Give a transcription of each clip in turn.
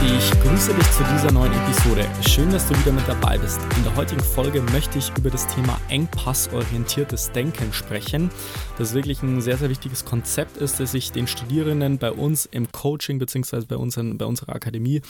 Ich grüße dich zu dieser neuen Episode. Schön, dass du wieder mit dabei bist. In der heutigen Folge möchte ich über das Thema engpassorientiertes Denken sprechen. Das wirklich ein sehr, sehr wichtiges Konzept ist, das ich den Studierenden bei uns im Coaching bzw. Bei, bei unserer Akademie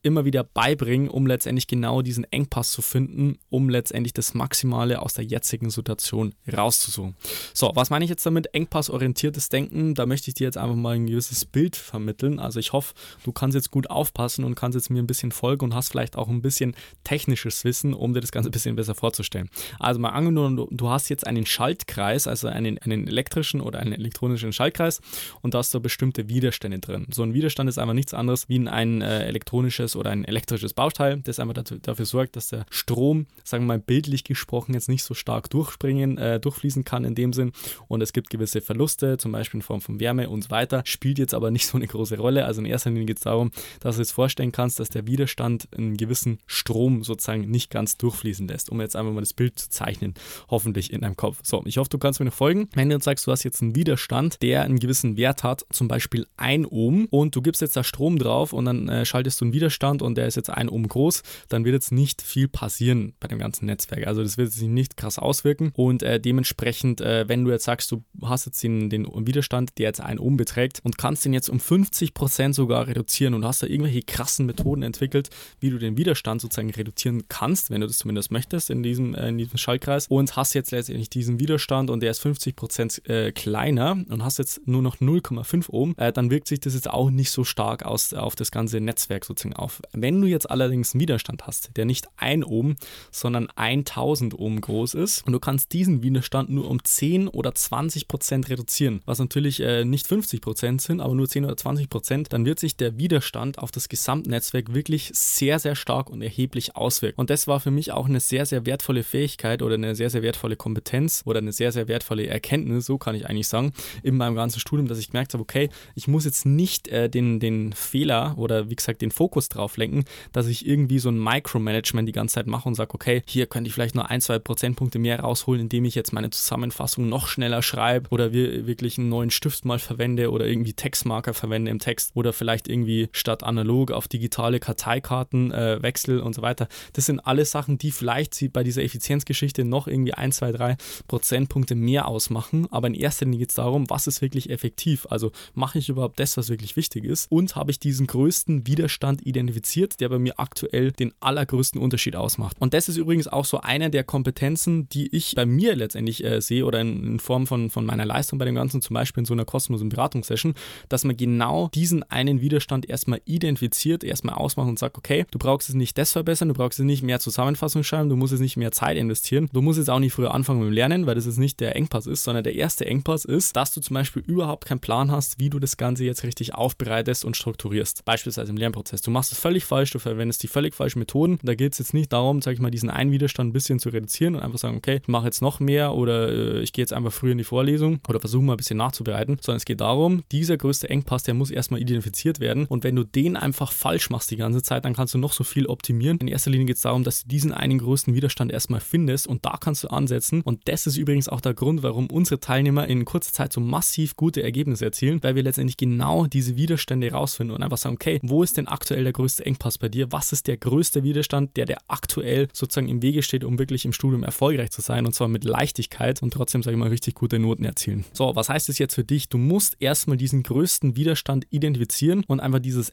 immer wieder beibringe, um letztendlich genau diesen Engpass zu finden, um letztendlich das Maximale aus der jetzigen Situation rauszusuchen. So, was meine ich jetzt damit? Engpassorientiertes Denken. Da möchte ich dir jetzt einfach mal ein gewisses Bild vermitteln. Also ich hoffe, du kannst jetzt gut aufpassen lassen und kannst jetzt mir ein bisschen folgen und hast vielleicht auch ein bisschen technisches Wissen, um dir das Ganze ein bisschen besser vorzustellen. Also mal angenommen, du, hast jetzt einen Schaltkreis, also einen, einen elektrischen oder einen elektronischen Schaltkreis und da hast du bestimmte Widerstände drin. So ein Widerstand ist einfach nichts anderes wie ein äh, elektronisches oder ein elektrisches Bauteil, das einfach dazu, dafür sorgt, dass der Strom, sagen wir mal bildlich gesprochen, jetzt nicht so stark durchspringen, äh, durchfließen kann in dem Sinn und es gibt gewisse Verluste, zum Beispiel in Form von Wärme und so weiter, spielt jetzt aber nicht so eine große Rolle. Also in erster Linie geht es darum, dass es vorstellt, vorstellen kannst, dass der Widerstand einen gewissen Strom sozusagen nicht ganz durchfließen lässt, um jetzt einfach mal das Bild zu zeichnen, hoffentlich in deinem Kopf. So, ich hoffe, du kannst mir noch folgen. Wenn du jetzt sagst, du hast jetzt einen Widerstand, der einen gewissen Wert hat, zum Beispiel 1 Ohm, und du gibst jetzt da Strom drauf und dann äh, schaltest du einen Widerstand und der ist jetzt 1 Ohm groß, dann wird jetzt nicht viel passieren bei dem ganzen Netzwerk. Also das wird sich nicht krass auswirken und äh, dementsprechend, äh, wenn du jetzt sagst, du hast jetzt den, den Widerstand, der jetzt 1 Ohm beträgt und kannst den jetzt um 50% sogar reduzieren und hast da irgendwelche krassen Methoden entwickelt, wie du den Widerstand sozusagen reduzieren kannst, wenn du das zumindest möchtest in diesem, äh, in diesem Schaltkreis und hast jetzt letztendlich diesen Widerstand und der ist 50% äh, kleiner und hast jetzt nur noch 0,5 Ohm, äh, dann wirkt sich das jetzt auch nicht so stark aus, auf das ganze Netzwerk sozusagen auf. Wenn du jetzt allerdings einen Widerstand hast, der nicht 1 Ohm, sondern 1000 Ohm groß ist und du kannst diesen Widerstand nur um 10 oder 20% reduzieren, was natürlich nicht 50% sind, aber nur 10 oder 20%, dann wird sich der Widerstand auf das Gesamtnetzwerk Gesamtnetzwerk wirklich sehr, sehr stark und erheblich auswirkt. Und das war für mich auch eine sehr, sehr wertvolle Fähigkeit oder eine sehr, sehr wertvolle Kompetenz oder eine sehr, sehr wertvolle Erkenntnis, so kann ich eigentlich sagen, in meinem ganzen Studium, dass ich gemerkt habe, okay, ich muss jetzt nicht äh, den, den Fehler oder wie gesagt den Fokus drauf lenken, dass ich irgendwie so ein Micromanagement die ganze Zeit mache und sage, okay, hier könnte ich vielleicht nur ein, zwei Prozentpunkte mehr rausholen, indem ich jetzt meine Zusammenfassung noch schneller schreibe oder wir wirklich einen neuen Stift mal verwende oder irgendwie Textmarker verwende im Text oder vielleicht irgendwie statt analog auf digitale Karteikarten äh, wechsel und so weiter. Das sind alles Sachen, die vielleicht bei dieser Effizienzgeschichte noch irgendwie 1, 2, 3 Prozentpunkte mehr ausmachen. Aber in erster Linie geht es darum, was ist wirklich effektiv? Also mache ich überhaupt das, was wirklich wichtig ist? Und habe ich diesen größten Widerstand identifiziert, der bei mir aktuell den allergrößten Unterschied ausmacht? Und das ist übrigens auch so eine der Kompetenzen, die ich bei mir letztendlich äh, sehe oder in, in, Form von, von meiner Leistung bei dem Ganzen, zum Beispiel in so einer kostenlosen Beratungssession, dass man genau diesen einen Widerstand erstmal identifiziert fokussiert erstmal ausmacht und sagt, okay, du brauchst es nicht das verbessern, du brauchst es nicht mehr Zusammenfassung schreiben, du musst es nicht mehr Zeit investieren, du musst jetzt auch nicht früher anfangen mit dem Lernen, weil das jetzt nicht der Engpass ist, sondern der erste Engpass ist, dass du zum Beispiel überhaupt keinen Plan hast, wie du das Ganze jetzt richtig aufbereitest und strukturierst. Beispielsweise im Lernprozess. Du machst es völlig falsch, du verwendest die völlig falschen Methoden. Da geht es jetzt nicht darum, sag ich mal, diesen einen Widerstand ein bisschen zu reduzieren und einfach sagen, okay, ich mache jetzt noch mehr oder äh, ich gehe jetzt einfach früher in die Vorlesung oder versuche mal ein bisschen nachzubereiten, sondern es geht darum, dieser größte Engpass, der muss erstmal identifiziert werden und wenn du den einfach falsch machst die ganze Zeit, dann kannst du noch so viel optimieren. In erster Linie geht es darum, dass du diesen einen größten Widerstand erstmal findest und da kannst du ansetzen. Und das ist übrigens auch der Grund, warum unsere Teilnehmer in kurzer Zeit so massiv gute Ergebnisse erzielen, weil wir letztendlich genau diese Widerstände rausfinden und einfach sagen, okay, wo ist denn aktuell der größte Engpass bei dir? Was ist der größte Widerstand, der der aktuell sozusagen im Wege steht, um wirklich im Studium erfolgreich zu sein und zwar mit Leichtigkeit und trotzdem, sage ich mal, richtig gute Noten erzielen. So, was heißt das jetzt für dich? Du musst erstmal diesen größten Widerstand identifizieren und einfach dieses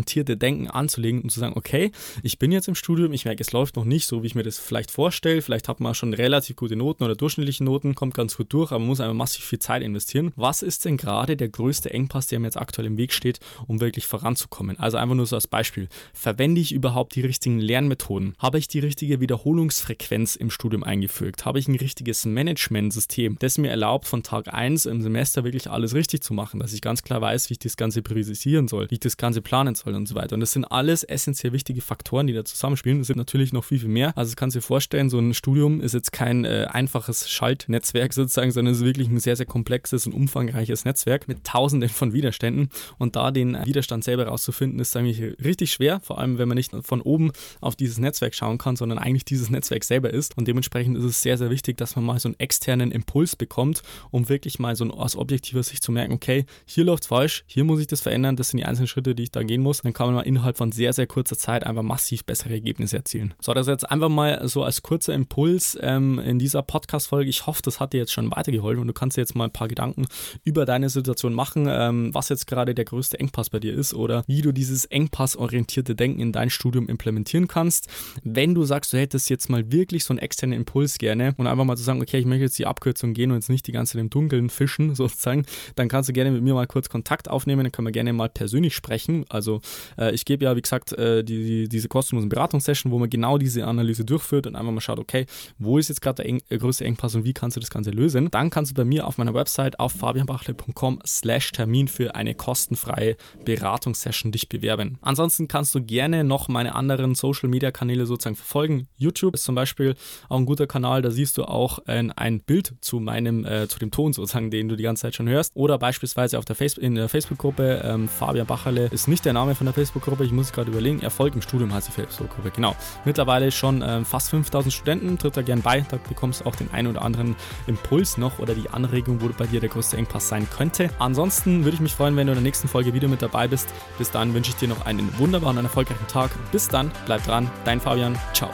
engpassorientierte Denken anzulegen und zu sagen, okay, ich bin jetzt im Studium, ich merke, es läuft noch nicht so, wie ich mir das vielleicht vorstelle. Vielleicht hat man schon relativ gute Noten oder durchschnittliche Noten, kommt ganz gut durch, aber man muss einfach massiv viel Zeit investieren. Was ist denn gerade der größte Engpass, der mir jetzt aktuell im Weg steht, um wirklich voranzukommen? Also einfach nur so als Beispiel. Verwende ich überhaupt die richtigen Lernmethoden? Habe ich die richtige Wiederholungsfrequenz im Studium eingefügt? Habe ich ein richtiges Managementsystem, das mir erlaubt, von Tag 1 im Semester wirklich alles richtig zu machen, dass ich ganz klar weiß, wie ich das Ganze priorisieren soll, wie ich das Ganze planen soll und so weiter. Und das sind alles essentiell wichtige Faktoren, die da zusammenspielen. Es sind natürlich noch viel, viel mehr. Also, das kannst du dir vorstellen, so ein Studium ist jetzt kein äh, einfaches Schaltnetzwerk sozusagen, sondern es ist wirklich ein sehr, sehr komplexes und umfangreiches Netzwerk mit tausenden von Widerständen. Und da den Widerstand selber rauszufinden, ist eigentlich richtig schwer, vor allem wenn man nicht von oben auf dieses Netzwerk schauen kann, sondern eigentlich dieses Netzwerk selber ist. Und dementsprechend ist es sehr, sehr wichtig, dass man mal so einen externen Impuls bekommt, um wirklich mal so aus objektiver Sicht zu merken, okay, hier läuft es falsch, hier muss ich das verändern, das sind die einzelnen Schritte, die ich da gehen muss. Dann kann man innerhalb von sehr, sehr kurzer Zeit einfach massiv bessere Ergebnisse erzielen. So, das jetzt einfach mal so als kurzer Impuls ähm, in dieser Podcast-Folge. Ich hoffe, das hat dir jetzt schon weitergeholfen und du kannst dir jetzt mal ein paar Gedanken über deine Situation machen, ähm, was jetzt gerade der größte Engpass bei dir ist oder wie du dieses engpassorientierte Denken in dein Studium implementieren kannst. Wenn du sagst, du hättest jetzt mal wirklich so einen externen Impuls gerne und einfach mal zu sagen, okay, ich möchte jetzt die Abkürzung gehen und jetzt nicht die ganze Zeit im Dunkeln fischen sozusagen, dann kannst du gerne mit mir mal kurz Kontakt aufnehmen, dann können wir gerne mal persönlich sprechen. Also äh, ich gebe ja, wie gesagt, äh, die, die, diese kostenlosen Beratungssession, wo man genau diese Analyse durchführt und einfach mal schaut, okay, wo ist jetzt gerade der eng, äh, größte Engpass und wie kannst du das Ganze lösen. Dann kannst du bei mir auf meiner Website auf fabianbachle.com slash Termin für eine kostenfreie Beratungssession dich bewerben. Ansonsten kannst du gerne noch meine anderen Social Media Kanäle sozusagen verfolgen. YouTube ist zum Beispiel auch ein guter Kanal, da siehst du auch äh, ein Bild zu meinem, äh, zu dem Ton sozusagen, den du die ganze Zeit schon hörst. Oder beispielsweise auf der Facebook, in der Facebook-Gruppe, ähm, Fabian Bacherle ist nicht der Name von der Facebook-Gruppe, ich muss gerade überlegen, Erfolg im Studium heißt die Facebook-Gruppe, genau. Mittlerweile schon ähm, fast 5000 Studenten, tritt da gern bei, da bekommst du auch den einen oder anderen Impuls noch oder die Anregung, wo bei dir der größte Engpass sein könnte. Ansonsten würde ich mich freuen, wenn du in der nächsten Folge wieder mit dabei bist. Bis dann wünsche ich dir noch einen wunderbaren und erfolgreichen Tag. Bis dann, bleib dran, dein Fabian, ciao.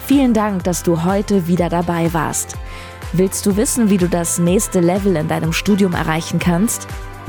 Vielen Dank, dass du heute wieder dabei warst. Willst du wissen, wie du das nächste Level in deinem Studium erreichen kannst?